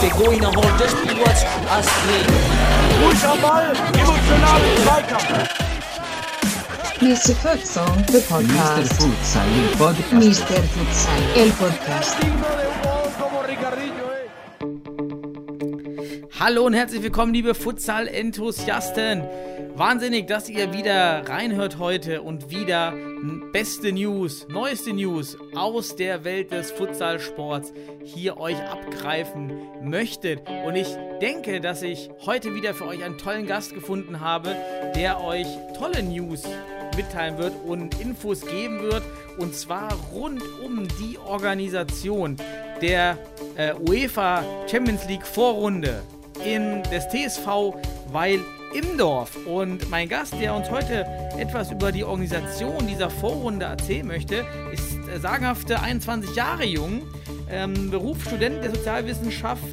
Der going just us Mr. Futsal, the podcast. Mr. Futsal, el podcast. Mr. Futsal, el podcast. Hallo und herzlich willkommen, liebe Futsal-Enthusiasten. Wahnsinnig, dass ihr wieder reinhört heute und wieder beste News, neueste News aus der Welt des Futsalsports hier euch abgreifen möchtet. Und ich denke, dass ich heute wieder für euch einen tollen Gast gefunden habe, der euch tolle News mitteilen wird und Infos geben wird. Und zwar rund um die Organisation der äh, UEFA Champions League Vorrunde in des TSV Weil Imdorf. Und mein Gast, der uns heute etwas über die Organisation dieser Vorrunde erzählen möchte, ist äh, sagenhafte 21 Jahre jung, ähm, Berufsstudent der Sozialwissenschaft,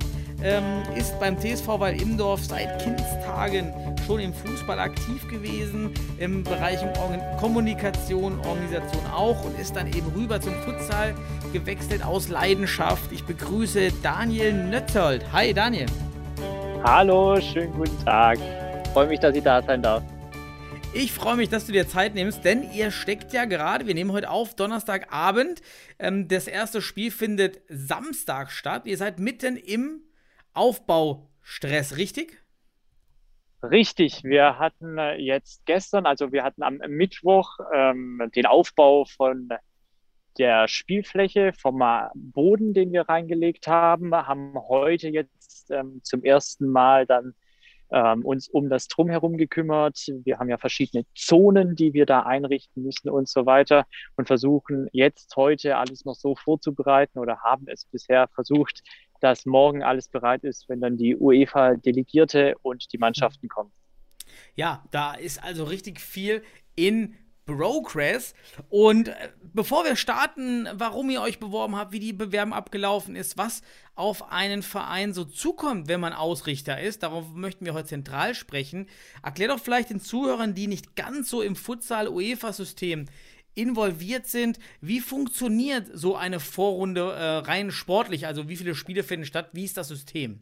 ähm, ist beim TSV Weil Imdorf seit Kindstagen schon im Fußball aktiv gewesen, im Bereich Kommunikation, Organisation auch und ist dann eben rüber zum Futsal gewechselt aus Leidenschaft. Ich begrüße Daniel Nötzold. Hi Daniel. Hallo, schönen guten Tag. Freue mich, dass ich da sein darf. Ich freue mich, dass du dir Zeit nimmst, denn ihr steckt ja gerade, wir nehmen heute auf Donnerstagabend. Ähm, das erste Spiel findet Samstag statt. Ihr seid mitten im Aufbaustress, richtig? Richtig, wir hatten äh, jetzt gestern, also wir hatten am Mittwoch ähm, den Aufbau von der Spielfläche, vom Boden, den wir reingelegt haben, haben heute jetzt ähm, zum ersten Mal dann ähm, uns um das Drumherum gekümmert. Wir haben ja verschiedene Zonen, die wir da einrichten müssen und so weiter und versuchen jetzt heute alles noch so vorzubereiten oder haben es bisher versucht, dass morgen alles bereit ist, wenn dann die UEFA-Delegierte und die Mannschaften kommen. Ja, da ist also richtig viel in Progress. Und äh, bevor wir starten, warum ihr euch beworben habt, wie die Bewerbung abgelaufen ist, was auf einen Verein so zukommt, wenn man Ausrichter ist, darauf möchten wir heute zentral sprechen. Erklär doch vielleicht den Zuhörern, die nicht ganz so im Futsal-UEFA-System involviert sind, wie funktioniert so eine Vorrunde äh, rein sportlich? Also wie viele Spiele finden statt? Wie ist das System?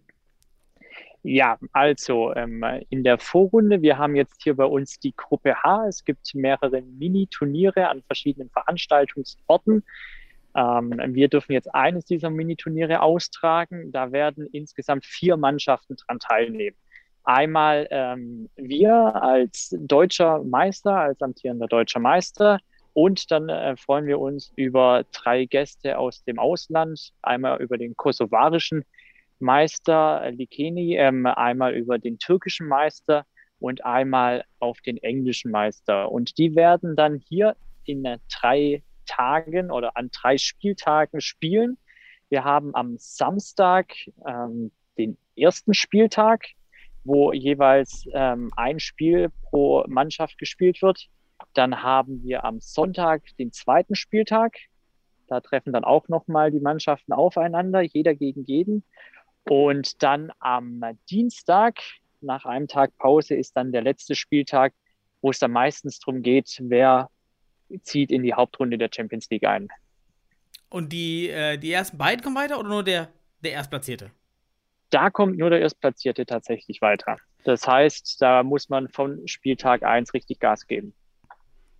Ja, also ähm, in der Vorrunde, wir haben jetzt hier bei uns die Gruppe H. Es gibt mehrere Mini-Turniere an verschiedenen Veranstaltungsorten. Ähm, wir dürfen jetzt eines dieser Mini-Turniere austragen. Da werden insgesamt vier Mannschaften dran teilnehmen. Einmal ähm, wir als deutscher Meister, als amtierender deutscher Meister. Und dann äh, freuen wir uns über drei Gäste aus dem Ausland. Einmal über den kosovarischen Meister Likeni, ähm, einmal über den türkischen Meister und einmal auf den englischen Meister. Und die werden dann hier in äh, drei Tagen oder an drei Spieltagen spielen. Wir haben am Samstag ähm, den ersten Spieltag, wo jeweils ähm, ein Spiel pro Mannschaft gespielt wird. Dann haben wir am Sonntag den zweiten Spieltag. Da treffen dann auch nochmal die Mannschaften aufeinander, jeder gegen jeden. Und dann am Dienstag, nach einem Tag Pause, ist dann der letzte Spieltag, wo es dann meistens darum geht, wer zieht in die Hauptrunde der Champions League ein. Und die, äh, die ersten beiden kommen weiter oder nur der, der Erstplatzierte? Da kommt nur der Erstplatzierte tatsächlich weiter. Das heißt, da muss man von Spieltag 1 richtig Gas geben.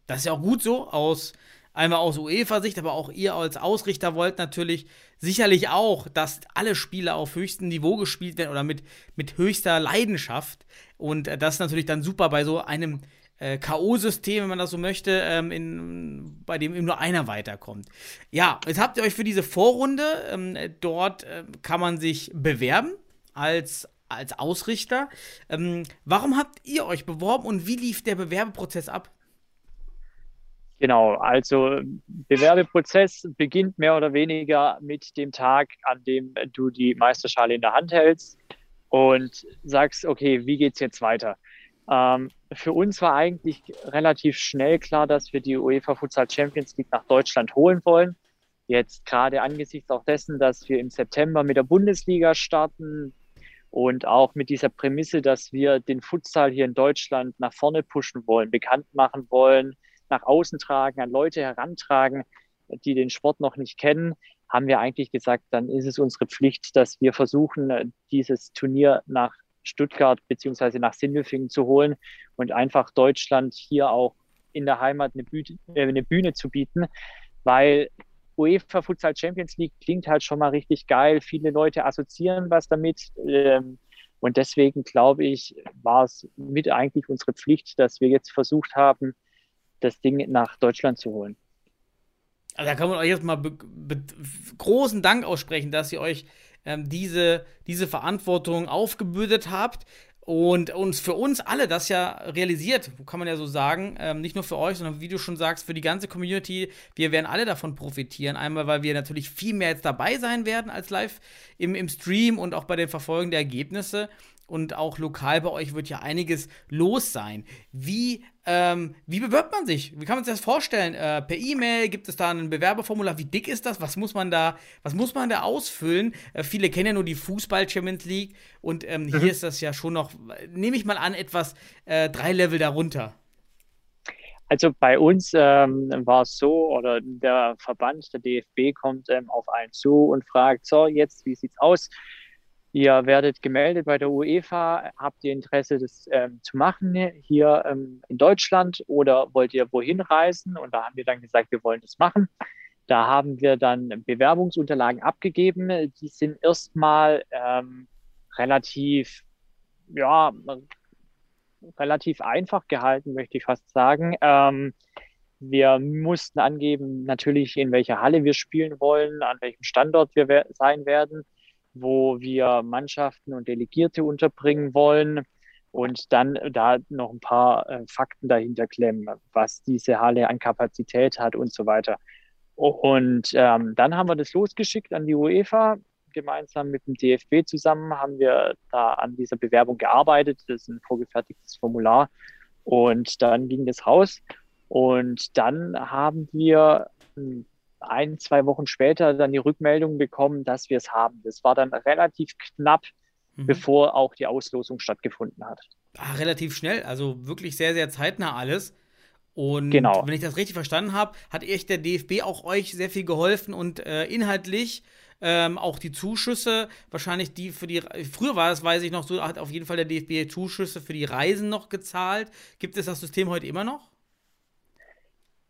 Das ist ja auch gut so, aus einmal aus UEFA-Sicht, aber auch ihr als Ausrichter wollt natürlich sicherlich auch, dass alle Spiele auf höchstem Niveau gespielt werden oder mit, mit höchster Leidenschaft. Und äh, das ist natürlich dann super bei so einem äh, K.O.-System, wenn man das so möchte, ähm, in, bei dem eben nur einer weiterkommt. Ja, jetzt habt ihr euch für diese Vorrunde, ähm, dort äh, kann man sich bewerben als, als Ausrichter. Ähm, warum habt ihr euch beworben und wie lief der Bewerbeprozess ab? Genau, also Bewerbeprozess beginnt mehr oder weniger mit dem Tag, an dem du die Meisterschale in der Hand hältst und sagst, okay, wie geht's jetzt weiter? Ähm, für uns war eigentlich relativ schnell klar, dass wir die UEFA Futsal Champions League nach Deutschland holen wollen. Jetzt gerade angesichts auch dessen, dass wir im September mit der Bundesliga starten und auch mit dieser Prämisse, dass wir den Futsal hier in Deutschland nach vorne pushen wollen, bekannt machen wollen, nach außen tragen, an Leute herantragen, die den Sport noch nicht kennen, haben wir eigentlich gesagt, dann ist es unsere Pflicht, dass wir versuchen, dieses Turnier nach Stuttgart beziehungsweise nach Sindelfingen zu holen und einfach Deutschland hier auch in der Heimat eine Bühne, äh, eine Bühne zu bieten, weil UEFA Futsal Champions League klingt halt schon mal richtig geil. Viele Leute assoziieren was damit. Ähm, und deswegen glaube ich, war es mit eigentlich unsere Pflicht, dass wir jetzt versucht haben, das Ding nach Deutschland zu holen. Also da kann man euch jetzt mal großen Dank aussprechen, dass ihr euch ähm, diese, diese Verantwortung aufgebürdet habt und uns für uns alle das ja realisiert, kann man ja so sagen, ähm, nicht nur für euch, sondern wie du schon sagst, für die ganze Community. Wir werden alle davon profitieren. Einmal, weil wir natürlich viel mehr jetzt dabei sein werden als live im, im Stream und auch bei den Verfolgen der Ergebnisse und auch lokal bei euch wird ja einiges los sein. Wie, ähm, wie bewirbt man sich? Wie kann man sich das vorstellen? Äh, per E-Mail gibt es da ein Bewerberformular? Wie dick ist das? Was muss man da, was muss man da ausfüllen? Äh, viele kennen ja nur die Fußball Champions League und ähm, mhm. hier ist das ja schon noch, nehme ich mal an, etwas äh, drei Level darunter. Also bei uns ähm, war es so, oder der Verband, der DFB kommt ähm, auf einen zu und fragt, so, jetzt, wie sieht's aus? Ihr werdet gemeldet bei der UEFA. Habt ihr Interesse, das ähm, zu machen hier ähm, in Deutschland oder wollt ihr wohin reisen? Und da haben wir dann gesagt, wir wollen das machen. Da haben wir dann Bewerbungsunterlagen abgegeben. Die sind erstmal ähm, relativ, ja, relativ einfach gehalten, möchte ich fast sagen. Ähm, wir mussten angeben, natürlich, in welcher Halle wir spielen wollen, an welchem Standort wir sein werden wo wir Mannschaften und Delegierte unterbringen wollen und dann da noch ein paar äh, Fakten dahinter klemmen, was diese Halle an Kapazität hat und so weiter. Und ähm, dann haben wir das losgeschickt an die UEFA. Gemeinsam mit dem DFB zusammen haben wir da an dieser Bewerbung gearbeitet. Das ist ein vorgefertigtes Formular. Und dann ging das raus. Und dann haben wir hm, ein, zwei Wochen später dann die Rückmeldung bekommen, dass wir es haben. Das war dann relativ knapp, mhm. bevor auch die Auslosung stattgefunden hat. Ah, relativ schnell, also wirklich sehr, sehr zeitnah alles. Und genau. wenn ich das richtig verstanden habe, hat echt der DFB auch euch sehr viel geholfen und äh, inhaltlich ähm, auch die Zuschüsse, wahrscheinlich die für die, früher war es, weiß ich noch so, hat auf jeden Fall der DFB Zuschüsse für die Reisen noch gezahlt. Gibt es das System heute immer noch?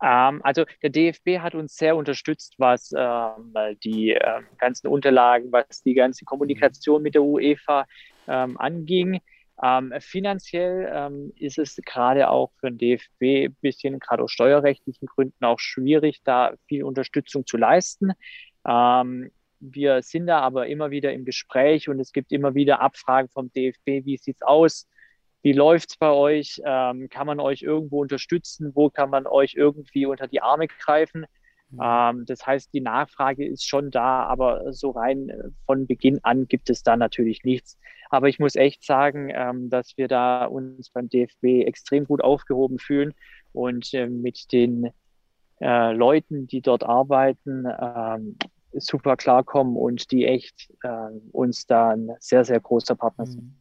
Ähm, also der DFB hat uns sehr unterstützt, was ähm, die ähm, ganzen Unterlagen, was die ganze Kommunikation mit der UEFA ähm, anging. Ähm, finanziell ähm, ist es gerade auch für den DFB ein bisschen, gerade aus steuerrechtlichen Gründen, auch schwierig, da viel Unterstützung zu leisten. wir sind da aber immer wieder im Gespräch und es gibt immer wieder Abfragen vom DFB, wie sieht es aus? Wie läuft es bei euch? Ähm, kann man euch irgendwo unterstützen? Wo kann man euch irgendwie unter die Arme greifen? Mhm. Ähm, das heißt, die Nachfrage ist schon da, aber so rein äh, von Beginn an gibt es da natürlich nichts. Aber ich muss echt sagen, ähm, dass wir da uns beim DFB extrem gut aufgehoben fühlen und äh, mit den äh, Leuten, die dort arbeiten, ähm, super klarkommen und die echt äh, uns da ein sehr, sehr großer Partner sind.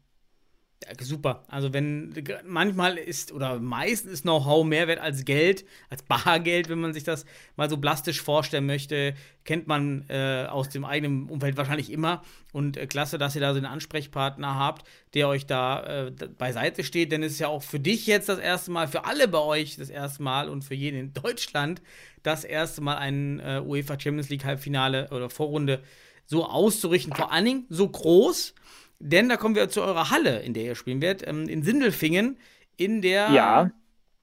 Ja, super. Also wenn manchmal ist oder meistens ist Know-how mehr wert als Geld, als Bargeld, wenn man sich das mal so plastisch vorstellen möchte, kennt man äh, aus dem eigenen Umfeld wahrscheinlich immer. Und äh, klasse, dass ihr da so einen Ansprechpartner habt, der euch da äh, beiseite steht. Denn es ist ja auch für dich jetzt das erste Mal, für alle bei euch das erste Mal und für jeden in Deutschland das erste Mal ein äh, UEFA Champions League Halbfinale oder Vorrunde so auszurichten. Vor allen Dingen so groß denn da kommen wir zu eurer Halle, in der ihr spielen werdet, ähm, in Sindelfingen, in der ja.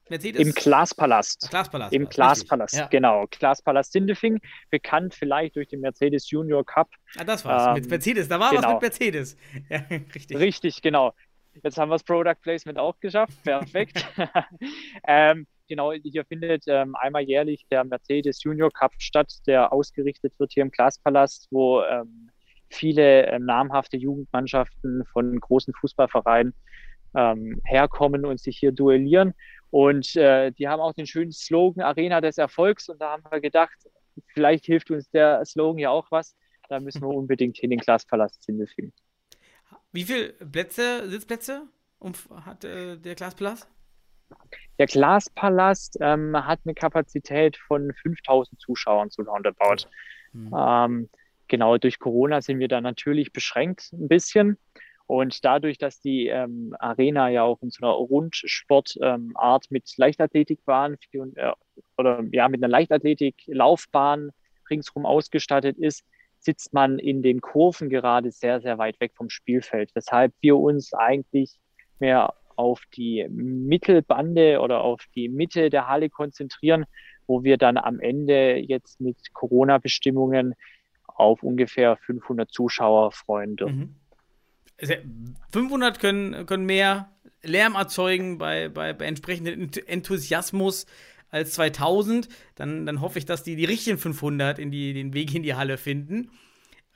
Mercedes. Im Glaspalast. Glaspalast. Im Glaspalast, ja. genau. Glaspalast Sindelfingen, bekannt vielleicht durch den Mercedes Junior Cup. Ah, das war's. Ähm, mit Mercedes, da war genau. was mit Mercedes. Ja, richtig. Richtig, genau. Jetzt haben wir das Product Placement auch geschafft. Perfekt. ähm, genau, hier findet ähm, einmal jährlich der Mercedes Junior Cup statt, der ausgerichtet wird hier im Glaspalast, wo ähm, viele äh, namhafte Jugendmannschaften von großen Fußballvereinen ähm, herkommen und sich hier duellieren. Und äh, die haben auch den schönen Slogan Arena des Erfolgs. Und da haben wir gedacht, vielleicht hilft uns der Slogan ja auch was. Da müssen wir unbedingt hin den Glaspalast hinfinden. Wie viele Plätze, Sitzplätze hat äh, der Glaspalast? Der Glaspalast ähm, hat eine Kapazität von 5000 Zuschauern zu roundabout. Mhm. Ähm, genau, durch Corona sind wir da natürlich beschränkt ein bisschen. Und dadurch, dass die ähm, Arena ja auch in so einer Rundsportart ähm, mit Leichtathletikbahn äh, oder ja mit einer Leichtathletik-Laufbahn ringsherum ausgestattet ist, sitzt man in den Kurven gerade sehr, sehr weit weg vom Spielfeld, weshalb wir uns eigentlich mehr auf die Mittelbande oder auf die Mitte der Halle konzentrieren, wo wir dann am Ende jetzt mit Corona-Bestimmungen auf ungefähr 500 Zuschauer freuen dürfen. Mhm. 500 können, können mehr Lärm erzeugen bei, bei, bei entsprechendem Enthusiasmus als 2000. Dann, dann hoffe ich, dass die die richtigen 500 in die, den Weg in die Halle finden.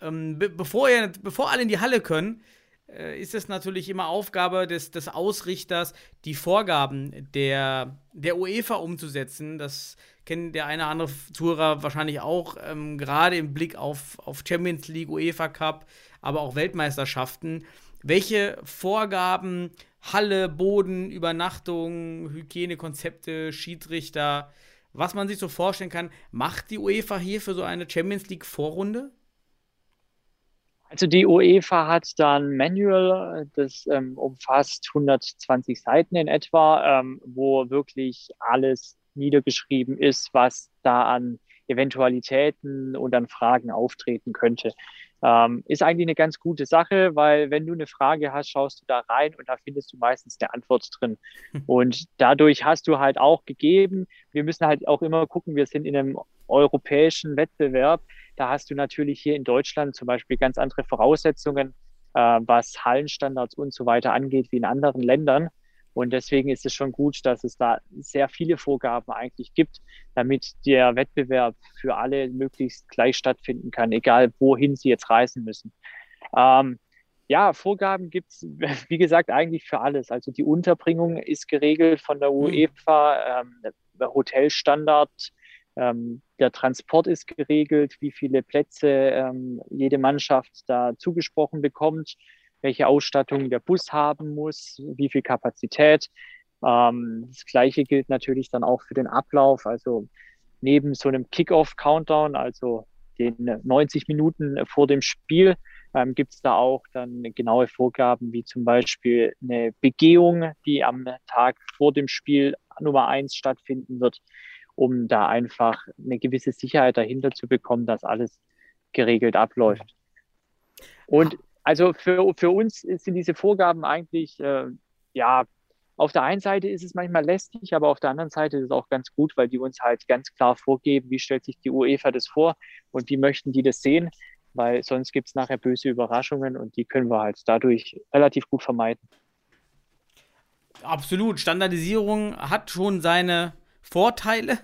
Ähm, be bevor, ihr, bevor alle in die Halle können, äh, ist es natürlich immer Aufgabe des, des Ausrichters, die Vorgaben der, der UEFA umzusetzen. Das kennt der eine oder andere Zuhörer wahrscheinlich auch, ähm, gerade im Blick auf, auf Champions League, UEFA Cup, aber auch Weltmeisterschaften. Welche Vorgaben, Halle, Boden, Übernachtung, Hygienekonzepte, Schiedsrichter, was man sich so vorstellen kann, macht die UEFA hier für so eine Champions League Vorrunde? Also die UEFA hat dann Manual, das ähm, umfasst 120 Seiten in etwa, ähm, wo wirklich alles niedergeschrieben ist, was da an Eventualitäten und an Fragen auftreten könnte. Ähm, ist eigentlich eine ganz gute Sache, weil wenn du eine Frage hast, schaust du da rein und da findest du meistens eine Antwort drin. Und dadurch hast du halt auch gegeben, wir müssen halt auch immer gucken, wir sind in einem europäischen Wettbewerb. Da hast du natürlich hier in Deutschland zum Beispiel ganz andere Voraussetzungen, äh, was Hallenstandards und so weiter angeht, wie in anderen Ländern. Und deswegen ist es schon gut, dass es da sehr viele Vorgaben eigentlich gibt, damit der Wettbewerb für alle möglichst gleich stattfinden kann, egal wohin sie jetzt reisen müssen. Ähm, ja, Vorgaben gibt es, wie gesagt, eigentlich für alles. Also die Unterbringung ist geregelt von der hm. UEFA, ähm, Hotelstandard, ähm, der Transport ist geregelt, wie viele Plätze ähm, jede Mannschaft da zugesprochen bekommt, welche Ausstattung der Bus haben muss, wie viel Kapazität. Ähm, das Gleiche gilt natürlich dann auch für den Ablauf. Also neben so einem Kick-Off-Countdown, also den 90 Minuten vor dem Spiel, ähm, gibt es da auch dann genaue Vorgaben, wie zum Beispiel eine Begehung, die am Tag vor dem Spiel Nummer eins stattfinden wird um da einfach eine gewisse Sicherheit dahinter zu bekommen, dass alles geregelt abläuft. Und also für, für uns sind diese Vorgaben eigentlich, äh, ja, auf der einen Seite ist es manchmal lästig, aber auf der anderen Seite ist es auch ganz gut, weil die uns halt ganz klar vorgeben, wie stellt sich die UEFA das vor und wie möchten die das sehen, weil sonst gibt es nachher böse Überraschungen und die können wir halt dadurch relativ gut vermeiden. Absolut. Standardisierung hat schon seine Vorteile.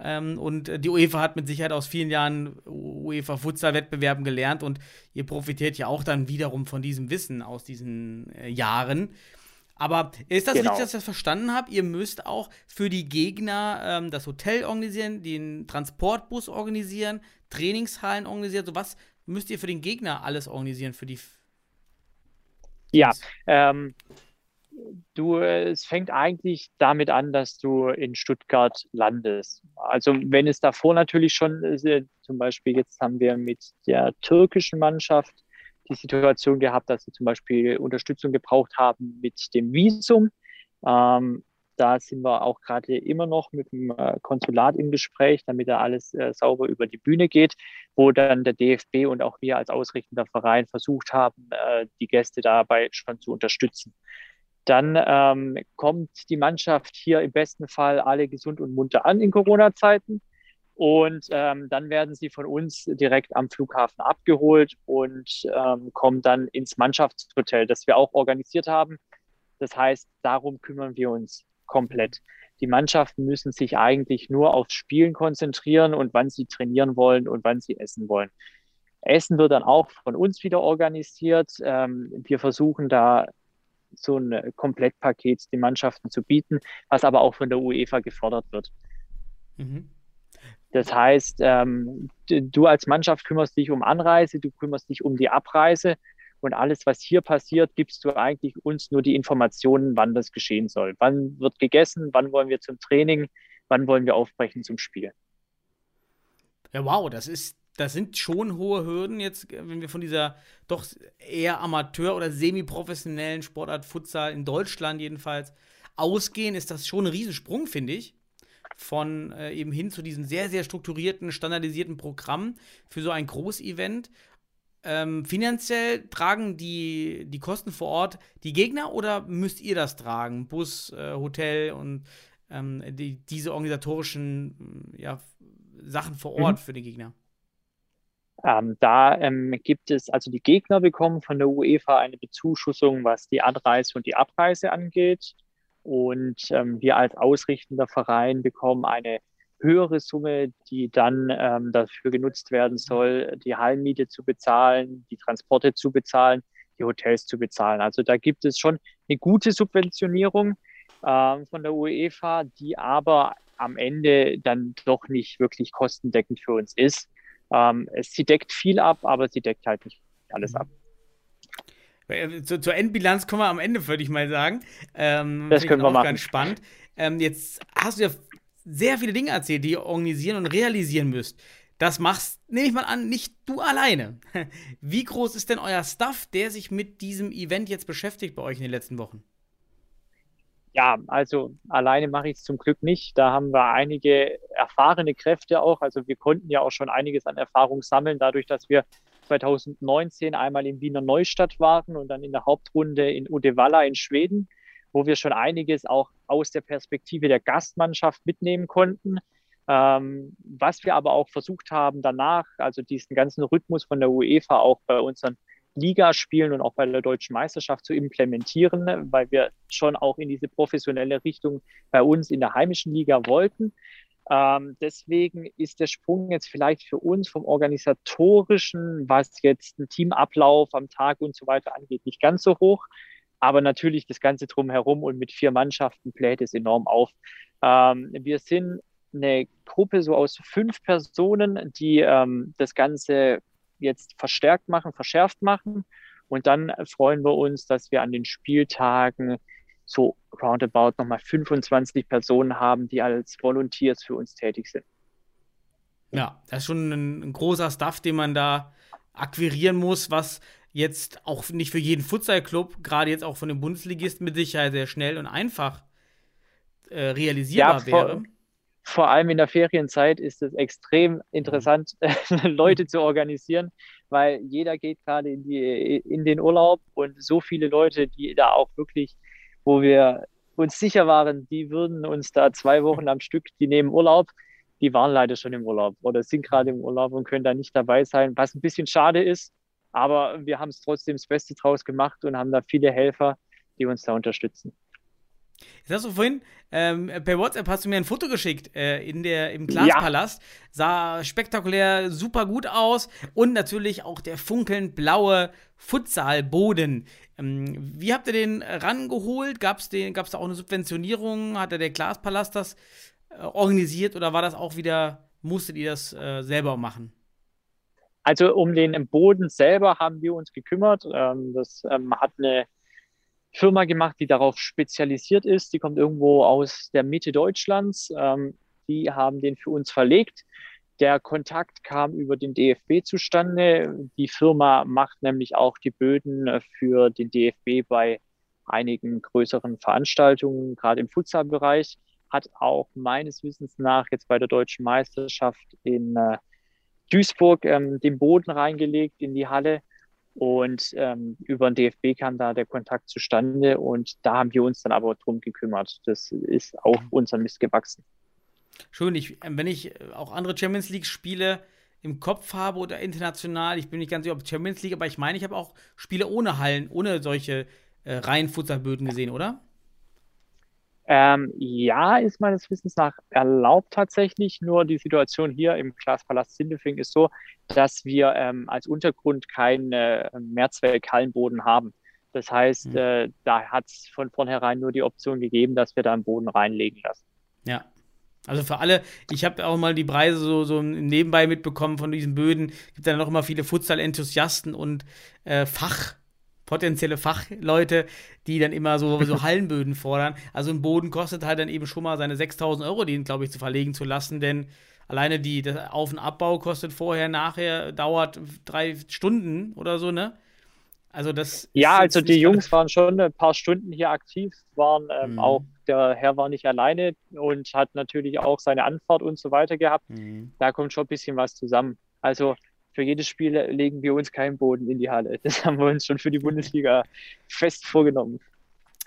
Ähm, und die UEFA hat mit Sicherheit aus vielen Jahren UEFA-Futsal-Wettbewerben gelernt und ihr profitiert ja auch dann wiederum von diesem Wissen aus diesen äh, Jahren. Aber ist das genau. richtig, dass ich das verstanden habe? Ihr müsst auch für die Gegner ähm, das Hotel organisieren, den Transportbus organisieren, Trainingshallen organisieren. So was müsst ihr für den Gegner alles organisieren für die. Ja, ähm, du, es fängt eigentlich damit an, dass du in Stuttgart landest. Also wenn es davor natürlich schon, äh, zum Beispiel jetzt haben wir mit der türkischen Mannschaft die Situation gehabt, dass sie zum Beispiel Unterstützung gebraucht haben mit dem Visum. Ähm, da sind wir auch gerade immer noch mit dem äh, Konsulat im Gespräch, damit da alles äh, sauber über die Bühne geht, wo dann der DFB und auch wir als ausrichtender Verein versucht haben, die Gäste dabei schon zu unterstützen. Dann ähm, kommt die Mannschaft hier im besten Fall alle gesund und munter an in Corona-Zeiten. Und ähm, dann werden sie von uns direkt am Flughafen abgeholt und ähm, kommen dann ins Mannschaftshotel, das wir auch organisiert haben. Das heißt, darum kümmern wir uns komplett. Die Mannschaften müssen sich eigentlich nur aufs Spielen konzentrieren und wann sie trainieren wollen und wann sie essen wollen. Essen wird dann auch von uns wieder organisiert. Ähm, wir versuchen da so ein Komplettpaket den Mannschaften zu bieten, was aber auch von der UEFA gefordert wird. Mhm. Das heißt, ähm, du als Mannschaft kümmerst dich um Anreise, du kümmerst dich um die Abreise Und alles, was hier passiert, gibst du eigentlich uns nur die Informationen, wann das geschehen soll. Wann wird gegessen, wann wollen wir zum Training, wann wollen wir aufbrechen zum Spiel. Ja, wow, das ist, das sind schon hohe Hürden jetzt, wenn wir von dieser doch eher Amateur- oder semi-professionellen Sportart Futsal in Deutschland jedenfalls ausgehen, ist das schon ein Riesensprung, finde ich. Von äh, eben hin zu diesem sehr, sehr strukturierten, standardisierten Programm für so ein Großevent. Ähm, finanziell tragen die, die Kosten vor Ort die Gegner oder müsst ihr das tragen? Bus, äh, Hotel und ähm, die, diese organisatorischen ja, Sachen vor Ort mhm. für die Gegner? Ähm, da ähm, gibt es, also die Gegner bekommen von der UEFA eine Bezuschussung, was die Anreise und die Abreise angeht. Und ähm, wir als ausrichtender Verein bekommen eine höhere Summe, die dann ähm, dafür genutzt werden soll, die Hallenmiete zu bezahlen, die Transporte zu bezahlen, die Hotels zu bezahlen. Also da gibt es schon eine gute Subventionierung äh, von der UEFA, die aber am Ende dann doch nicht wirklich kostendeckend für uns ist. Ähm, sie deckt viel ab, aber sie deckt halt nicht alles ab. Äh, zur, zur Endbilanz kommen wir am Ende, würde ich mal sagen. Ähm, das können wir machen. Ganz spannend. Ähm, jetzt hast du ja sehr viele Dinge erzählt, die ihr organisieren und realisieren müsst. Das machst, nehme ich mal an, nicht du alleine. Wie groß ist denn euer Staff, der sich mit diesem Event jetzt beschäftigt bei euch in den letzten Wochen? Ja, also alleine mache ich es zum Glück nicht. Da haben wir einige erfahrene Kräfte auch. Also wir konnten ja auch schon einiges an Erfahrung sammeln, dadurch, dass wir 2019 einmal in Wiener Neustadt waren und dann in der Hauptrunde in Uddevalla in Schweden wo wir schon einiges auch aus der Perspektive der Gastmannschaft mitnehmen konnten. Ähm, was wir aber auch versucht haben danach, also diesen ganzen Rhythmus von der UEFA auch bei unseren Ligaspielen und auch bei der deutschen Meisterschaft zu implementieren, weil wir schon auch in diese professionelle Richtung bei uns in der heimischen Liga wollten. Ähm, deswegen ist der Sprung jetzt vielleicht für uns vom organisatorischen, was jetzt ein Teamablauf am Tag und so weiter angeht, nicht ganz so hoch. Aber natürlich das Ganze drumherum und mit vier Mannschaften bläht es enorm auf. Ähm, wir sind eine Gruppe so aus fünf Personen, die ähm, das Ganze jetzt verstärkt machen, verschärft machen. Und dann freuen wir uns, dass wir an den Spieltagen so roundabout nochmal 25 Personen haben, die als Volunteers für uns tätig sind. Ja, das ist schon ein, ein großer Stuff, den man da akquirieren muss, was jetzt auch nicht für jeden Futsal-Club, gerade jetzt auch von den Bundesligisten mit Sicherheit sehr schnell und einfach äh, realisierbar ja, vor, wäre. Vor allem in der Ferienzeit ist es extrem interessant, mhm. Leute zu organisieren, weil jeder geht gerade in, in den Urlaub und so viele Leute, die da auch wirklich, wo wir uns sicher waren, die würden uns da zwei Wochen am Stück, die nehmen Urlaub, die waren leider schon im Urlaub oder sind gerade im Urlaub und können da nicht dabei sein, was ein bisschen schade ist, aber wir haben es trotzdem das Beste draus gemacht und haben da viele Helfer, die uns da unterstützen. Jetzt hast du vorhin, ähm, per WhatsApp hast du mir ein Foto geschickt äh, in der, im Glaspalast. Ja. Sah spektakulär super gut aus und natürlich auch der funkelnd blaue Futsalboden. Ähm, wie habt ihr den rangeholt? Gab es da auch eine Subventionierung? Hat der Glaspalast das äh, organisiert oder war das auch wieder, musstet ihr das äh, selber machen? Also um den Boden selber haben wir uns gekümmert. Ähm, das ähm, hat eine Firma gemacht, die darauf spezialisiert ist. Die kommt irgendwo aus der Mitte Deutschlands. Ähm, die haben den für uns verlegt. Der Kontakt kam über den DFB zustande. Die Firma macht nämlich auch die Böden äh, für den DFB bei einigen größeren Veranstaltungen, gerade im Futsalbereich. Hat auch meines Wissens nach jetzt bei der deutschen Meisterschaft in äh, Duisburg ähm, den Boden reingelegt in die Halle und ähm, über den DFB kam da der Kontakt zustande und da haben wir uns dann aber drum gekümmert. Das ist auf mhm. unseren Mist gewachsen. Schön, ich, wenn ich auch andere Champions League-Spiele im Kopf habe oder international, ich bin nicht ganz sicher, ob Champions League, aber ich meine, ich habe auch Spiele ohne Hallen, ohne solche äh, reinen Futsalböden gesehen, oder? Ähm, ja, ist meines Wissens nach erlaubt tatsächlich. Nur die Situation hier im Glaspalast Sindelfing ist so, dass wir ähm, als Untergrund keinen äh, Mehrzweck-Hallenboden haben. Das heißt, mhm. äh, da hat es von vornherein nur die Option gegeben, dass wir da einen Boden reinlegen lassen. Ja. Also für alle, ich habe auch mal die Preise so, so nebenbei mitbekommen von diesen Böden. Es gibt dann noch immer viele Futsal-Enthusiasten und äh, Fach potenzielle Fachleute, die dann immer so, so Hallenböden fordern. Also ein Boden kostet halt dann eben schon mal seine 6000 Euro, den, glaube ich, zu verlegen zu lassen, denn alleine die, der Auf- und Abbau kostet vorher, nachher, dauert drei Stunden oder so, ne? Also das. Ja, also die Jungs waren schon ein paar Stunden hier aktiv, waren ähm, Mhm. auch, der Herr war nicht alleine und hat natürlich auch seine Anfahrt und so weiter gehabt. Mhm. Da kommt schon ein bisschen was zusammen. Also für jedes Spiel legen wir uns keinen Boden in die Halle. Das haben wir uns schon für die Bundesliga fest vorgenommen.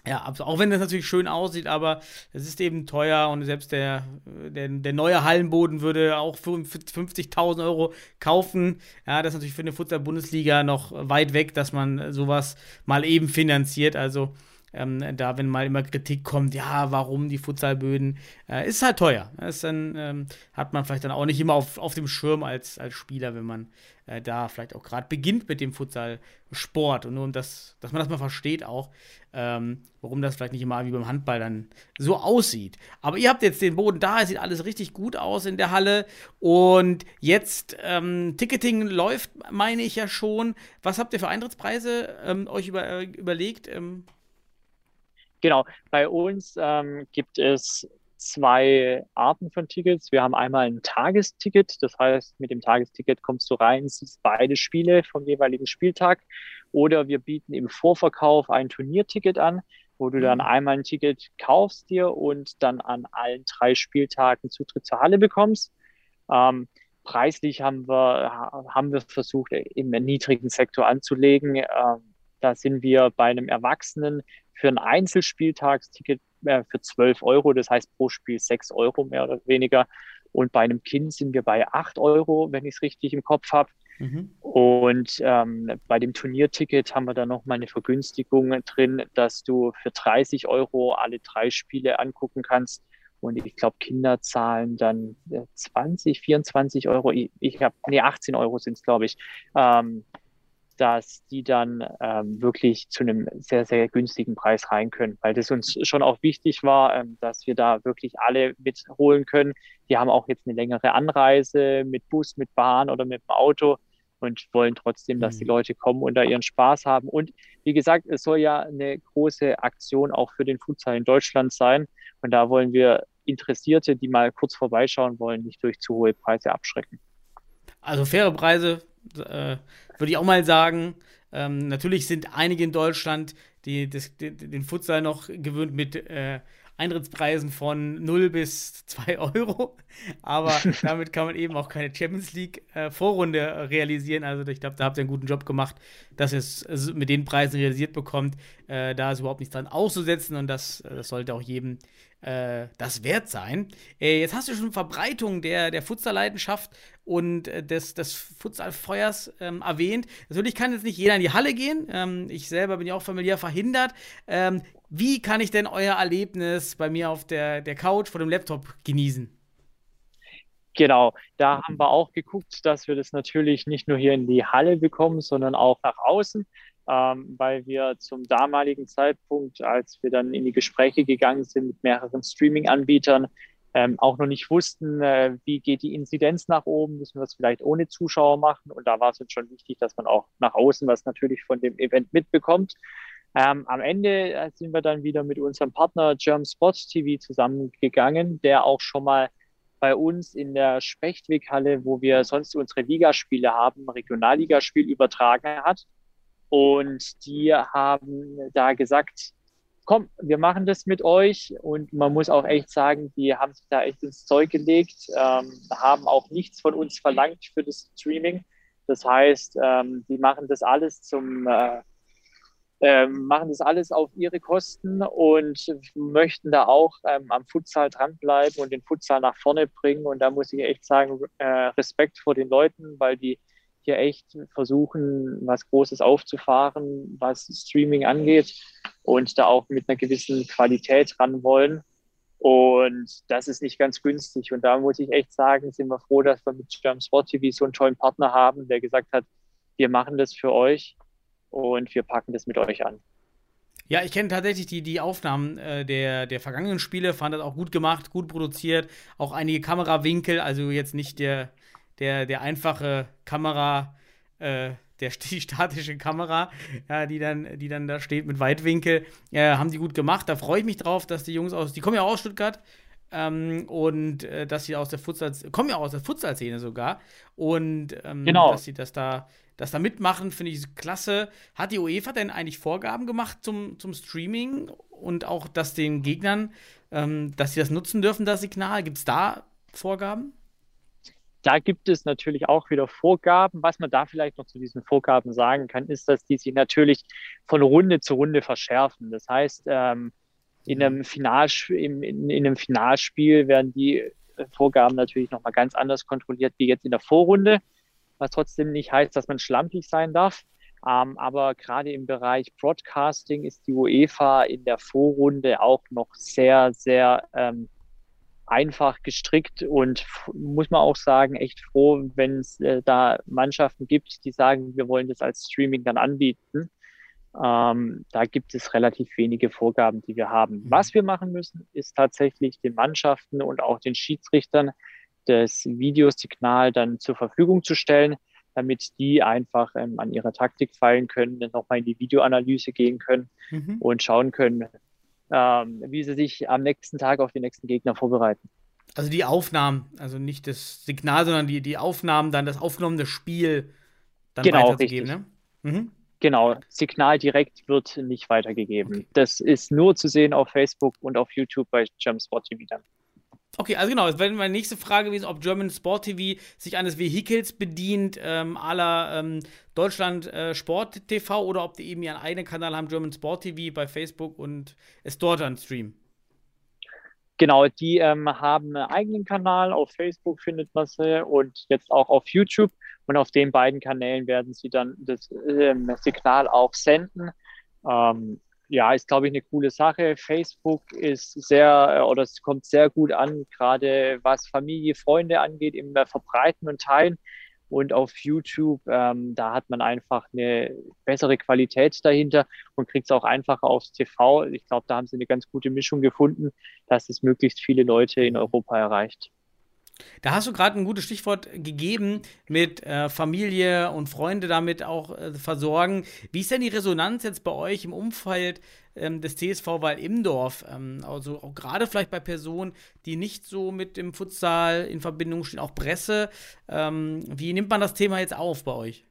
Ja, auch wenn das natürlich schön aussieht, aber es ist eben teuer und selbst der, der, der neue Hallenboden würde auch für 50.000 Euro kaufen. Ja, das ist natürlich für eine Futsal-Bundesliga noch weit weg, dass man sowas mal eben finanziert. Also ähm, da, wenn mal immer Kritik kommt, ja, warum die Futsalböden, äh, ist halt teuer. Das dann ähm, hat man vielleicht dann auch nicht immer auf, auf dem Schirm als, als Spieler, wenn man äh, da vielleicht auch gerade beginnt mit dem Futsalsport. Und nur um das, dass man das mal versteht auch, ähm, warum das vielleicht nicht immer wie beim Handball dann so aussieht. Aber ihr habt jetzt den Boden da, es sieht alles richtig gut aus in der Halle. Und jetzt, ähm, Ticketing läuft, meine ich ja schon. Was habt ihr für Eintrittspreise ähm, euch über, äh, überlegt? Genau, bei uns ähm, gibt es zwei Arten von Tickets. Wir haben einmal ein Tagesticket, das heißt, mit dem Tagesticket kommst du rein, siehst beide Spiele vom jeweiligen Spieltag. Oder wir bieten im Vorverkauf ein Turnierticket an, wo du dann Mhm. einmal ein Ticket kaufst dir und dann an allen drei Spieltagen Zutritt zur Halle bekommst. Ähm, preislich haben wir, ha- haben wir versucht, im niedrigen Sektor anzulegen. Ähm, da sind wir bei einem Erwachsenen für ein Einzelspieltagsticket äh, für 12 Euro, das heißt pro Spiel 6 Euro mehr oder weniger. Und bei einem Kind sind wir bei 8 Euro, wenn ich es richtig im Kopf habe. mhm. Und ähm, bei dem Turnierticket haben wir dann nochmal eine Vergünstigung drin, dass du für 30 Euro alle drei Spiele angucken kannst. Und ich glaube, Kinder zahlen dann äh, 20, 24 Euro. Ich, ich habe, nee, 18 Euro sind es, glaube ich. Ähm, dass die dann ähm, wirklich zu einem sehr, sehr günstigen Preis rein können, weil das uns schon auch wichtig war, ähm, dass wir da wirklich alle mitholen können. Die haben auch jetzt eine längere Anreise mit Bus, mit Bahn oder mit dem Auto und wollen trotzdem, dass die Mhm. Leute kommen und da ihren Spaß haben. Und wie gesagt, es soll ja eine große Aktion auch für den Futsal in Deutschland sein. Und da wollen wir Interessierte, die mal kurz vorbeischauen wollen, nicht durch zu hohe Preise abschrecken. Also faire Preise, äh, würde ich auch mal sagen. Ähm, natürlich sind einige in Deutschland, die, das, die den Futsal noch gewöhnt mit äh, Eintrittspreisen von 0 bis 2 Euro. Aber damit kann man eben auch keine Champions League äh, Vorrunde realisieren. Also ich glaube, da habt ihr einen guten Job gemacht, dass ihr es also mit den Preisen realisiert bekommt. Äh, da ist überhaupt nichts dran auszusetzen und das, das sollte auch jedem äh, das wert sein. Äh, jetzt hast du schon Verbreitung der, der Futsal-Leidenschaft und äh, des, des Futsal-Feuers ähm, erwähnt. Natürlich kann jetzt nicht jeder in die Halle gehen. Ähm, ich selber bin ja auch familiär verhindert. Ähm, wie kann ich denn euer Erlebnis bei mir auf der, der Couch vor dem Laptop genießen? Genau, da haben wir auch geguckt, dass wir das natürlich nicht nur hier in die Halle bekommen, sondern auch nach außen, ähm, weil wir zum damaligen Zeitpunkt, als wir dann in die Gespräche gegangen sind mit mehreren Streaming-Anbietern, ähm, auch noch nicht wussten, äh, wie geht die Inzidenz nach oben, müssen wir es vielleicht ohne Zuschauer machen. Und da war es uns schon wichtig, dass man auch nach außen was natürlich von dem Event mitbekommt. Ähm, am Ende äh, sind wir dann wieder mit unserem Partner German Sports TV zusammengegangen, der auch schon mal bei uns in der Spechtweghalle, wo wir sonst unsere Ligaspiele haben, Regionalligaspiel übertragen hat. Und die haben da gesagt, komm, wir machen das mit euch. Und man muss auch echt sagen, die haben sich da echt ins Zeug gelegt, ähm, haben auch nichts von uns verlangt für das Streaming. Das heißt, ähm, die machen das alles zum äh, ähm, machen das alles auf ihre Kosten und möchten da auch ähm, am Futsal dranbleiben und den Futsal nach vorne bringen. Und da muss ich echt sagen, äh, Respekt vor den Leuten, weil die hier echt versuchen, was Großes aufzufahren, was Streaming angeht und da auch mit einer gewissen Qualität ran wollen. Und das ist nicht ganz günstig. Und da muss ich echt sagen, sind wir froh, dass wir mit German Sport TV so einen tollen Partner haben, der gesagt hat, wir machen das für euch und wir packen das mit euch an. Ja, ich kenne tatsächlich die, die Aufnahmen äh, der, der vergangenen Spiele, fand das auch gut gemacht, gut produziert, auch einige Kamerawinkel, also jetzt nicht der, der, der einfache Kamera, äh, der, die statische Kamera, ja, die, dann, die dann da steht mit Weitwinkel, äh, haben die gut gemacht. Da freue ich mich drauf, dass die Jungs aus, die kommen ja auch aus Stuttgart, ähm, und äh, dass sie aus der Futsal, kommen ja auch aus der Futsal-Szene sogar. Und ähm, genau. dass sie das da, das da mitmachen, finde ich klasse. Hat die UEFA denn eigentlich Vorgaben gemacht zum, zum Streaming und auch, dass den Gegnern, ähm, dass sie das nutzen dürfen, das Signal? Gibt es da Vorgaben? Da gibt es natürlich auch wieder Vorgaben. Was man da vielleicht noch zu diesen Vorgaben sagen kann, ist, dass die sich natürlich von Runde zu Runde verschärfen. Das heißt, ähm, in einem, Finalspiel, in, in einem Finalspiel werden die Vorgaben natürlich nochmal ganz anders kontrolliert wie jetzt in der Vorrunde, was trotzdem nicht heißt, dass man schlampig sein darf. Ähm, aber gerade im Bereich Broadcasting ist die UEFA in der Vorrunde auch noch sehr, sehr ähm, einfach gestrickt und muss man auch sagen, echt froh, wenn es äh, da Mannschaften gibt, die sagen, wir wollen das als Streaming dann anbieten. Ähm, da gibt es relativ wenige Vorgaben, die wir haben. Mhm. Was wir machen müssen, ist tatsächlich den Mannschaften und auch den Schiedsrichtern das Videosignal dann zur Verfügung zu stellen, damit die einfach ähm, an ihrer Taktik fallen können, dann nochmal in die Videoanalyse gehen können mhm. und schauen können, ähm, wie sie sich am nächsten Tag auf den nächsten Gegner vorbereiten. Also die Aufnahmen, also nicht das Signal, sondern die, die Aufnahmen, dann das aufgenommene Spiel dann genau, weiterzugeben, richtig. ne? Mhm. Genau, Signal direkt wird nicht weitergegeben. Okay. Das ist nur zu sehen auf Facebook und auf YouTube bei German Sport TV dann. Okay, also genau, das wäre meine nächste Frage gewesen, ob German Sport TV sich eines Vehikels bedient, ähm, la ähm, Deutschland äh, Sport TV oder ob die eben ihren eigenen Kanal haben, German Sport TV bei Facebook und es dort dann streamen. Genau, die ähm, haben einen eigenen Kanal, auf Facebook findet man sie und jetzt auch auf YouTube. Und auf den beiden Kanälen werden sie dann das ähm, Signal auch senden. Ähm, ja, ist, glaube ich, eine coole Sache. Facebook ist sehr, äh, oder es kommt sehr gut an, gerade was Familie, Freunde angeht, im Verbreiten und Teilen. Und auf YouTube, ähm, da hat man einfach eine bessere Qualität dahinter und kriegt es auch einfacher aufs TV. Ich glaube, da haben sie eine ganz gute Mischung gefunden, dass es möglichst viele Leute in Europa erreicht. Da hast du gerade ein gutes Stichwort gegeben mit äh, Familie und Freunde damit auch äh, versorgen. Wie ist denn die Resonanz jetzt bei euch im Umfeld ähm, des TSV Weil Imdorf? Ähm, also auch gerade vielleicht bei Personen, die nicht so mit dem Futsal in Verbindung stehen, auch Presse. Ähm, wie nimmt man das Thema jetzt auf bei euch?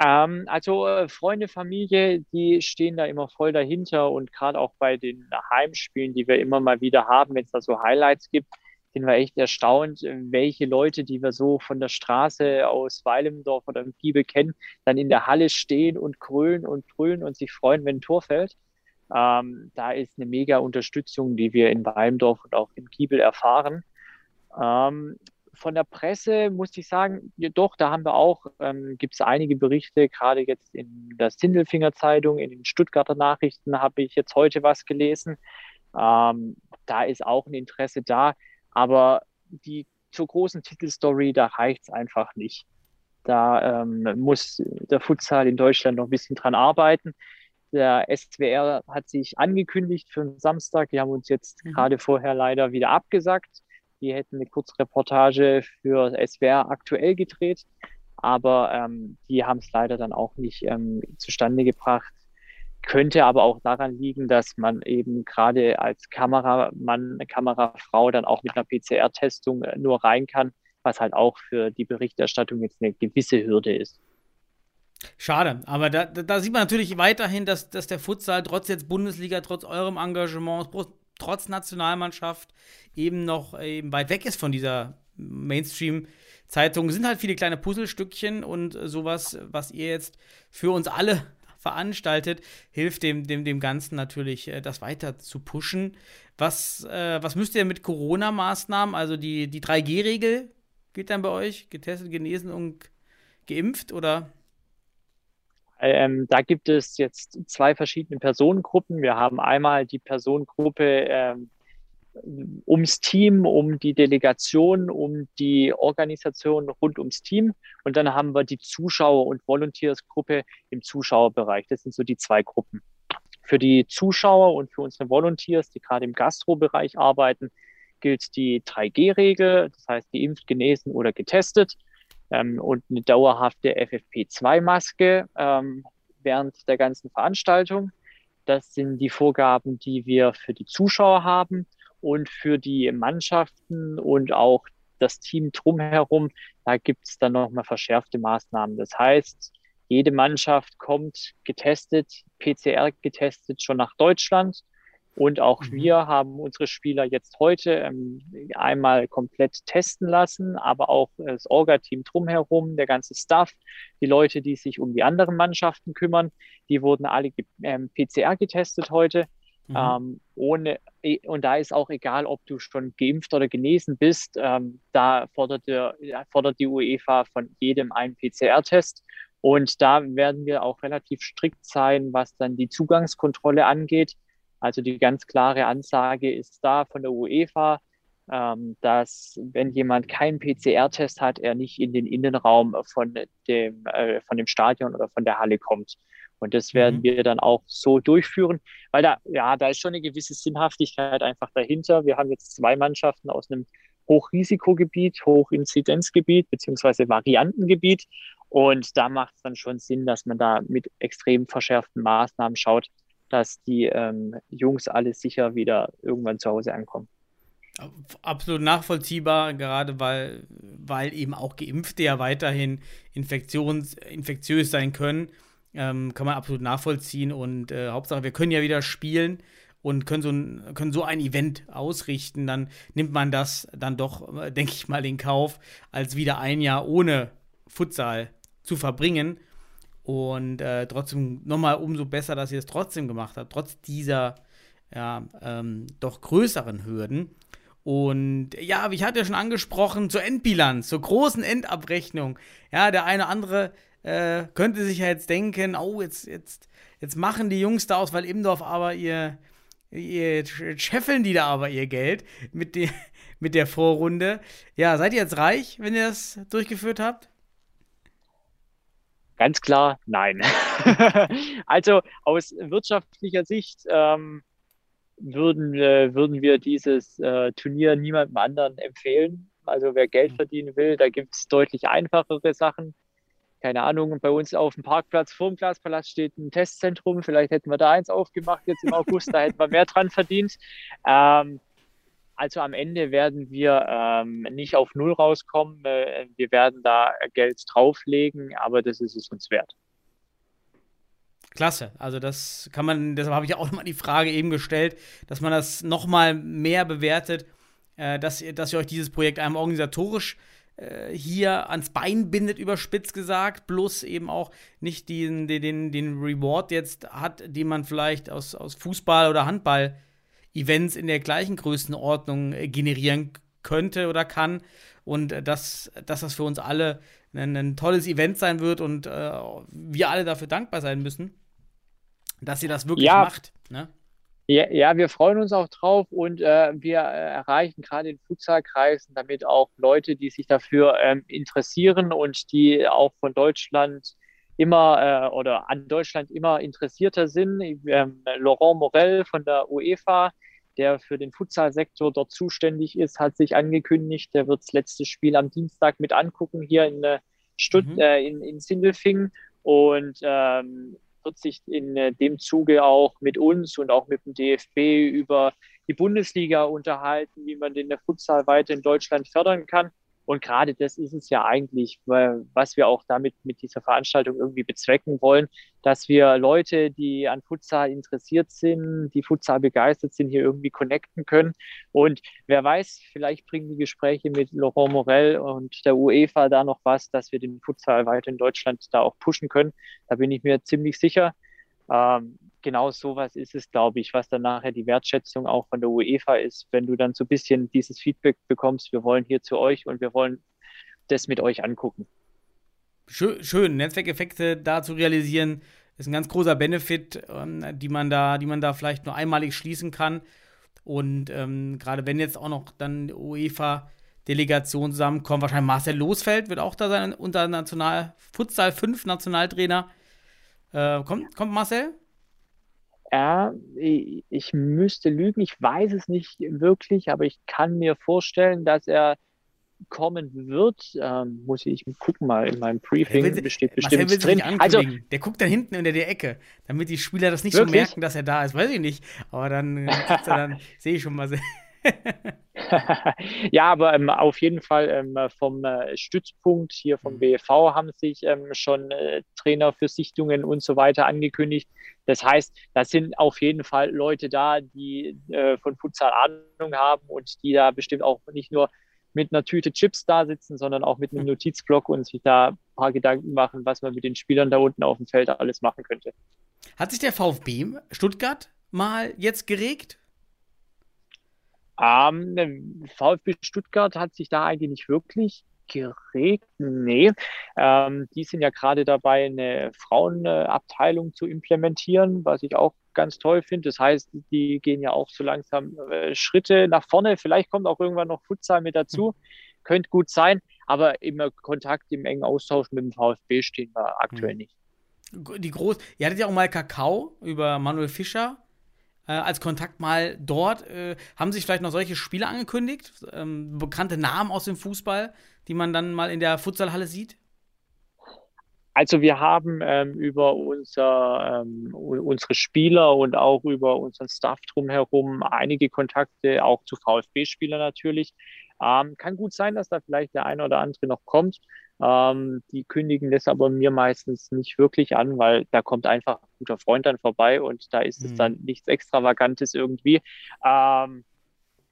Ähm, also äh, Freunde, Familie, die stehen da immer voll dahinter und gerade auch bei den Heimspielen, die wir immer mal wieder haben, wenn es da so Highlights gibt, sind wir echt erstaunt, welche Leute, die wir so von der Straße aus Weilemdorf oder im Giebel kennen, dann in der Halle stehen und grölen und brüllen und sich freuen, wenn ein Tor fällt. Ähm, da ist eine mega Unterstützung, die wir in Weimdorf und auch im Giebel erfahren. Ähm, von der Presse muss ich sagen, doch, da haben wir auch, ähm, gibt es einige Berichte, gerade jetzt in der Sindelfinger Zeitung, in den Stuttgarter Nachrichten habe ich jetzt heute was gelesen. Ähm, da ist auch ein Interesse da, aber die zur großen Titelstory, da reicht es einfach nicht. Da ähm, muss der Futsal in Deutschland noch ein bisschen dran arbeiten. Der SWR hat sich angekündigt für den Samstag. Die haben uns jetzt mhm. gerade vorher leider wieder abgesagt. Die hätten eine Kurzreportage für SWR aktuell gedreht, aber ähm, die haben es leider dann auch nicht ähm, zustande gebracht. Könnte aber auch daran liegen, dass man eben gerade als Kameramann, Kamerafrau dann auch mit einer PCR-Testung äh, nur rein kann, was halt auch für die Berichterstattung jetzt eine gewisse Hürde ist. Schade, aber da, da sieht man natürlich weiterhin, dass, dass der Futsal trotz jetzt Bundesliga, trotz eurem Engagement, trotz Nationalmannschaft eben noch eben weit weg ist von dieser Mainstream-Zeitung. Sind halt viele kleine Puzzlestückchen und sowas, was ihr jetzt für uns alle veranstaltet, hilft dem, dem, dem Ganzen natürlich, äh, das weiter zu pushen. Was, äh, was müsst ihr mit Corona-Maßnahmen, also die, die 3G-Regel, gilt dann bei euch? Getestet, genesen und geimpft oder? Ähm, da gibt es jetzt zwei verschiedene Personengruppen. Wir haben einmal die Personengruppe ähm, ums Team, um die Delegation, um die Organisation rund ums Team. Und dann haben wir die Zuschauer- und Volunteersgruppe im Zuschauerbereich. Das sind so die zwei Gruppen. Für die Zuschauer und für unsere Volunteers, die gerade im Gastrobereich arbeiten, gilt die 3G-Regel. Das heißt, geimpft, genesen oder getestet. Ähm, und eine dauerhafte FFP2-Maske ähm, während der ganzen Veranstaltung. Das sind die Vorgaben, die wir für die Zuschauer haben und für die Mannschaften und auch das Team drumherum. Da gibt es dann nochmal verschärfte Maßnahmen. Das heißt, jede Mannschaft kommt getestet, PCR getestet schon nach Deutschland. Und auch mhm. wir haben unsere Spieler jetzt heute ähm, einmal komplett testen lassen, aber auch das Orga-Team drumherum, der ganze Staff, die Leute, die sich um die anderen Mannschaften kümmern, die wurden alle ähm, PCR getestet heute. Mhm. Ähm, ohne, und da ist auch egal, ob du schon geimpft oder genesen bist, ähm, da fordert, der, fordert die UEFA von jedem einen PCR-Test. Und da werden wir auch relativ strikt sein, was dann die Zugangskontrolle angeht. Also die ganz klare Ansage ist da von der UEFA, ähm, dass wenn jemand keinen PCR-Test hat, er nicht in den Innenraum von dem, äh, von dem Stadion oder von der Halle kommt. Und das werden mhm. wir dann auch so durchführen, weil da, ja, da ist schon eine gewisse Sinnhaftigkeit einfach dahinter. Wir haben jetzt zwei Mannschaften aus einem Hochrisikogebiet, Hochinzidenzgebiet beziehungsweise Variantengebiet. Und da macht es dann schon Sinn, dass man da mit extrem verschärften Maßnahmen schaut, dass die ähm, Jungs alle sicher wieder irgendwann zu Hause ankommen. Absolut nachvollziehbar, gerade weil, weil eben auch Geimpfte ja weiterhin infektions, infektiös sein können. Ähm, kann man absolut nachvollziehen und äh, Hauptsache, wir können ja wieder spielen und können so, ein, können so ein Event ausrichten, dann nimmt man das dann doch, äh, denke ich mal, in Kauf, als wieder ein Jahr ohne Futsal zu verbringen. Und äh, trotzdem nochmal umso besser, dass ihr es trotzdem gemacht habt, trotz dieser ja, ähm, doch größeren Hürden. Und ja, wie ich hatte ja schon angesprochen, zur Endbilanz, zur großen Endabrechnung. Ja, der eine oder andere äh, könnte sich ja jetzt denken, oh, jetzt, jetzt, jetzt machen die Jungs da aus, weil Imdorf aber ihr, ihr scheffeln die da aber ihr Geld mit, die, mit der Vorrunde. Ja, seid ihr jetzt reich, wenn ihr das durchgeführt habt? Ganz klar, nein. also aus wirtschaftlicher Sicht ähm, würden, äh, würden wir dieses äh, Turnier niemandem anderen empfehlen. Also wer Geld mhm. verdienen will, da gibt es deutlich einfachere Sachen keine Ahnung, bei uns auf dem Parkplatz vor dem Glaspalast steht ein Testzentrum. Vielleicht hätten wir da eins aufgemacht jetzt im August, da hätten wir mehr dran verdient. Ähm, also am Ende werden wir ähm, nicht auf Null rauskommen. Äh, wir werden da Geld drauflegen, aber das ist es uns wert. Klasse, also das kann man, deshalb habe ich auch nochmal die Frage eben gestellt, dass man das nochmal mehr bewertet, äh, dass, dass ihr euch dieses Projekt einem organisatorisch äh, hier ans Bein bindet, überspitzt gesagt, bloß eben auch nicht den, den, den Reward jetzt hat, den man vielleicht aus, aus Fußball- oder Handball-Events in der gleichen Größenordnung äh, generieren könnte oder kann. Und äh, dass, dass das für uns alle ein, ein tolles Event sein wird und äh, wir alle dafür dankbar sein müssen, dass ihr das wirklich ja. macht. Ne? Ja, ja, wir freuen uns auch drauf und äh, wir äh, erreichen gerade in Futsalkreisen damit auch Leute, die sich dafür ähm, interessieren und die auch von Deutschland immer äh, oder an Deutschland immer interessierter sind. Ähm, Laurent Morel von der UEFA, der für den Futsalsektor dort zuständig ist, hat sich angekündigt, der wird das letzte Spiel am Dienstag mit angucken hier in äh, Stutt mhm. äh, in, in Sindelfingen. Und ähm, wird sich in äh, dem Zuge auch mit uns und auch mit dem DFB über die Bundesliga unterhalten, wie man den Futsal weiter in Deutschland fördern kann. Und gerade das ist es ja eigentlich, was wir auch damit mit dieser Veranstaltung irgendwie bezwecken wollen, dass wir Leute, die an Futsal interessiert sind, die Futsal begeistert sind, hier irgendwie connecten können. Und wer weiß, vielleicht bringen die Gespräche mit Laurent Morel und der UEFA da noch was, dass wir den Futsal weiter in Deutschland da auch pushen können. Da bin ich mir ziemlich sicher. Ähm, genau sowas ist es, glaube ich, was dann nachher die Wertschätzung auch von der UEFA ist, wenn du dann so ein bisschen dieses Feedback bekommst, wir wollen hier zu euch und wir wollen das mit euch angucken. Schön, schön. Netzwerkeffekte da zu realisieren, ist ein ganz großer Benefit, ähm, die man da, die man da vielleicht nur einmalig schließen kann. Und ähm, gerade wenn jetzt auch noch dann UEFA-Delegation zusammenkommt, wahrscheinlich Marcel Losfeld wird auch da sein, unser National Futsal 5 Nationaltrainer. Äh, kommt, kommt Marcel? Ja, ich müsste lügen, ich weiß es nicht wirklich, aber ich kann mir vorstellen, dass er kommen wird, ähm, muss ich gucken mal in meinem Briefing, Der will- besteht bestimmt drin. Also, der guckt da hinten in der Ecke, damit die Spieler das nicht Wirklich? so merken, dass er da ist. Weiß ich nicht. Aber dann, äh, dann sehe ich schon mal. ja, aber ähm, auf jeden Fall ähm, vom äh, Stützpunkt hier vom BFV haben sich ähm, schon äh, Trainer für Sichtungen und so weiter angekündigt. Das heißt, da sind auf jeden Fall Leute da, die äh, von Futsal Ahnung haben und die da bestimmt auch nicht nur mit einer Tüte Chips da sitzen, sondern auch mit einem Notizblock und sich da ein paar Gedanken machen, was man mit den Spielern da unten auf dem Feld alles machen könnte. Hat sich der VfB Stuttgart mal jetzt geregt? Ähm, der VfB Stuttgart hat sich da eigentlich nicht wirklich geregt. Nee, ähm, die sind ja gerade dabei, eine Frauenabteilung zu implementieren, was ich auch ganz toll finde. Das heißt, die gehen ja auch so langsam äh, Schritte nach vorne. Vielleicht kommt auch irgendwann noch Futsal mit dazu. Könnte gut sein, aber immer Kontakt im engen Austausch mit dem VfB stehen wir aktuell Mhm. nicht. Die groß, ihr hattet ja auch mal Kakao über Manuel Fischer äh, als Kontakt mal dort. Äh, haben sich vielleicht noch solche Spiele angekündigt? Ähm, bekannte Namen aus dem Fußball, die man dann mal in der Futsalhalle sieht? Also wir haben ähm, über unser, ähm, unsere Spieler und auch über unseren Staff drumherum einige Kontakte, auch zu VfB-Spielern natürlich. Ähm, kann gut sein, dass da vielleicht der eine oder andere noch kommt. Ähm, die kündigen das aber mir meistens nicht wirklich an, weil da kommt einfach ein guter Freund dann vorbei und da ist es Mhm. dann nichts Extravagantes irgendwie. Ähm,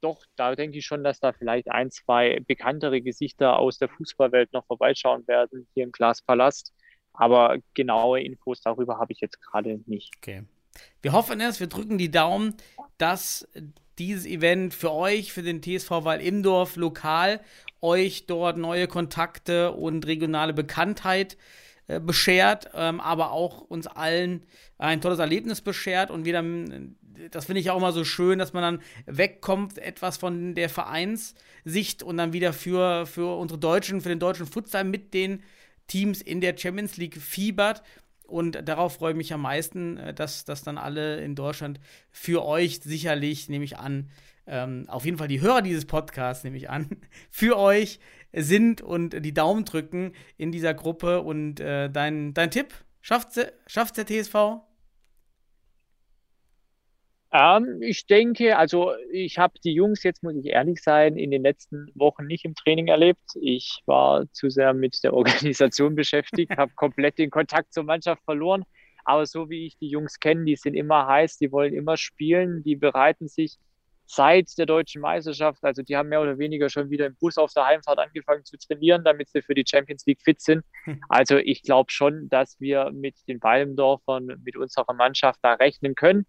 doch, da denke ich schon, dass da vielleicht ein, zwei bekanntere Gesichter aus der Fußballwelt noch vorbeischauen werden, hier im Glaspalast. Aber genaue Infos darüber habe ich jetzt gerade nicht. Okay. Wir hoffen es, wir drücken die Daumen, dass dieses Event für euch, für den TSV Wall Imdorf lokal, euch dort neue Kontakte und regionale Bekanntheit äh, beschert, ähm, aber auch uns allen ein tolles Erlebnis beschert und wieder, ähm, das finde ich auch immer so schön, dass man dann wegkommt etwas von der Vereinssicht und dann wieder für, für unsere Deutschen, für den deutschen Futsal mit den Teams in der Champions League fiebert. Und darauf freue ich mich am meisten, äh, dass das dann alle in Deutschland für euch sicherlich, nehme ich an, ähm, auf jeden Fall die Hörer dieses Podcasts, nehme ich an, für euch sind und die Daumen drücken in dieser Gruppe. Und äh, dein, dein Tipp, schafft schafft's der TSV? Ähm, ich denke, also ich habe die Jungs, jetzt muss ich ehrlich sein, in den letzten Wochen nicht im Training erlebt. Ich war zu sehr mit der Organisation beschäftigt, habe komplett den Kontakt zur Mannschaft verloren. Aber so wie ich die Jungs kenne, die sind immer heiß, die wollen immer spielen, die bereiten sich seit der deutschen Meisterschaft, also die haben mehr oder weniger schon wieder im Bus auf der Heimfahrt angefangen zu trainieren, damit sie für die Champions League fit sind. Also ich glaube schon, dass wir mit den Walmdorfern, mit unserer Mannschaft da rechnen können.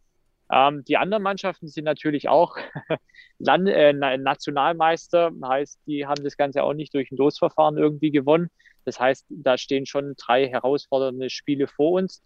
Ähm, die anderen Mannschaften sind natürlich auch Land äh, Nationalmeister, heißt, die haben das Ganze auch nicht durch ein Losverfahren irgendwie gewonnen. Das heißt, da stehen schon drei herausfordernde Spiele vor uns.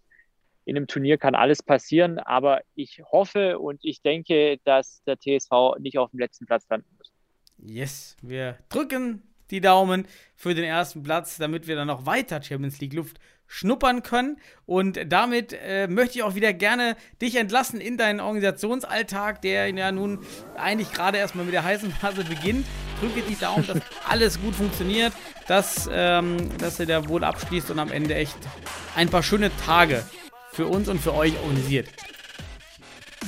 In einem Turnier kann alles passieren, aber ich hoffe und ich denke, dass der TSV nicht auf dem letzten Platz landen muss. Yes, wir drücken die Daumen für den ersten Platz, damit wir dann noch weiter Champions League Luft schnuppern können. Und damit äh, möchte ich auch wieder gerne dich entlassen in deinen Organisationsalltag, der ja nun eigentlich gerade erstmal mit der heißen Phase beginnt. Drücke die Daumen, dass alles gut funktioniert, dass, ähm, dass ihr da wohl abschließt und am Ende echt ein paar schöne Tage für uns und für euch organisiert.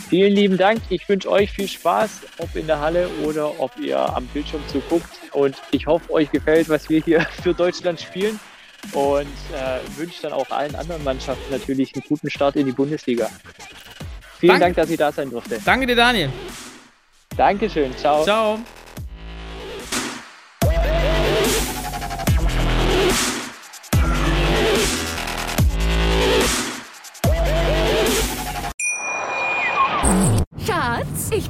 Vielen lieben Dank. Ich wünsche euch viel Spaß, ob in der Halle oder ob ihr am Bildschirm zuguckt. Und ich hoffe, euch gefällt, was wir hier für Deutschland spielen. Und äh, wünsche dann auch allen anderen Mannschaften natürlich einen guten Start in die Bundesliga. Vielen Danke. Dank, dass ich da sein durfte. Danke dir, Daniel. Dankeschön. Ciao. Ciao.